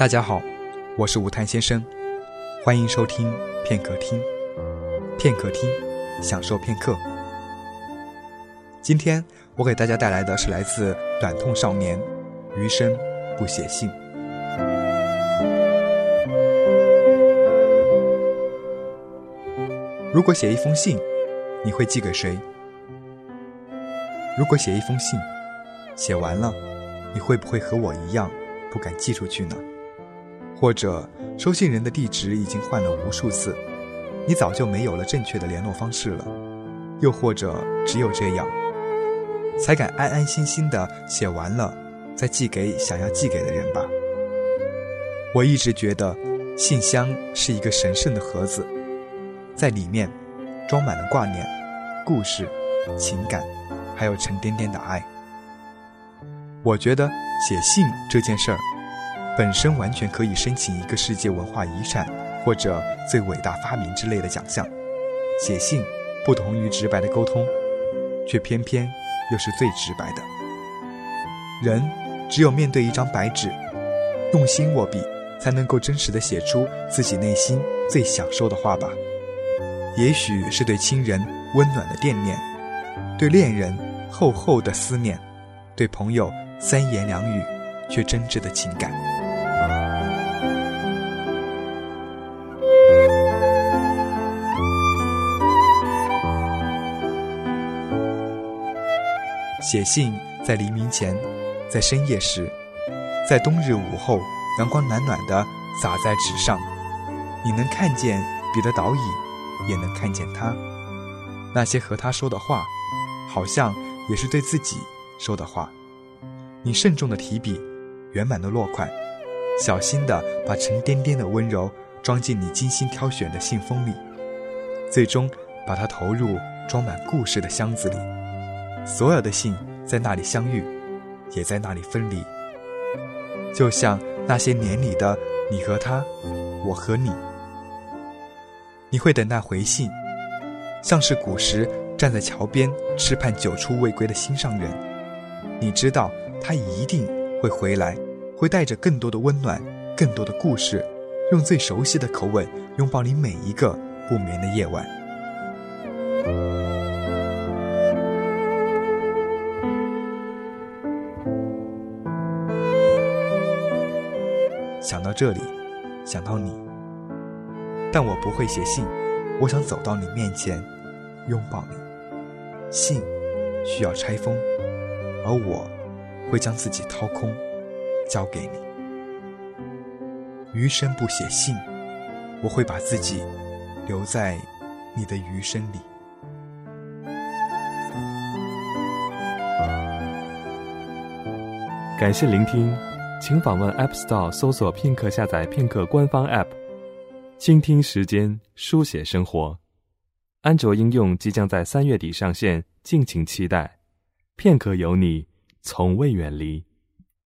大家好，我是吴探先生，欢迎收听片刻听。片刻听，享受片刻。今天我给大家带来的是来自短痛少年，余生不写信。如果写一封信，你会寄给谁？如果写一封信，写完了，你会不会和我一样不敢寄出去呢？或者收信人的地址已经换了无数次，你早就没有了正确的联络方式了。又或者只有这样，才敢安安心心的写完了，再寄给想要寄给的人吧。我一直觉得，信箱是一个神圣的盒子，在里面装满了挂念、故事、情感，还有沉甸甸的爱。我觉得写信这件事儿。本身完全可以申请一个世界文化遗产或者最伟大发明之类的奖项。写信不同于直白的沟通，却偏偏又是最直白的。人只有面对一张白纸，用心握笔，才能够真实的写出自己内心最想说的话吧。也许是对亲人温暖的惦念，对恋人厚厚的思念，对朋友三言两语却真挚的情感。写信在黎明前，在深夜时，在冬日午后，阳光暖暖的洒在纸上，你能看见笔的倒影，也能看见他。那些和他说的话，好像也是对自己说的话。你慎重的提笔，圆满的落款，小心的把沉甸甸的温柔装进你精心挑选的信封里，最终把它投入装满故事的箱子里。所有的信在那里相遇，也在那里分离。就像那些年里的你和他，我和你。你会等待回信，像是古时站在桥边痴盼久出未归的心上人。你知道他一定会回来，会带着更多的温暖，更多的故事，用最熟悉的口吻拥抱你每一个不眠的夜晚。想到这里，想到你，但我不会写信。我想走到你面前，拥抱你。信需要拆封，而我会将自己掏空，交给你。余生不写信，我会把自己留在你的余生里。感谢聆听。请访问 App Store 搜索片刻，下载片刻官方 App，倾听时间，书写生活。安卓应用即将在三月底上线，敬请期待。片刻有你，从未远离。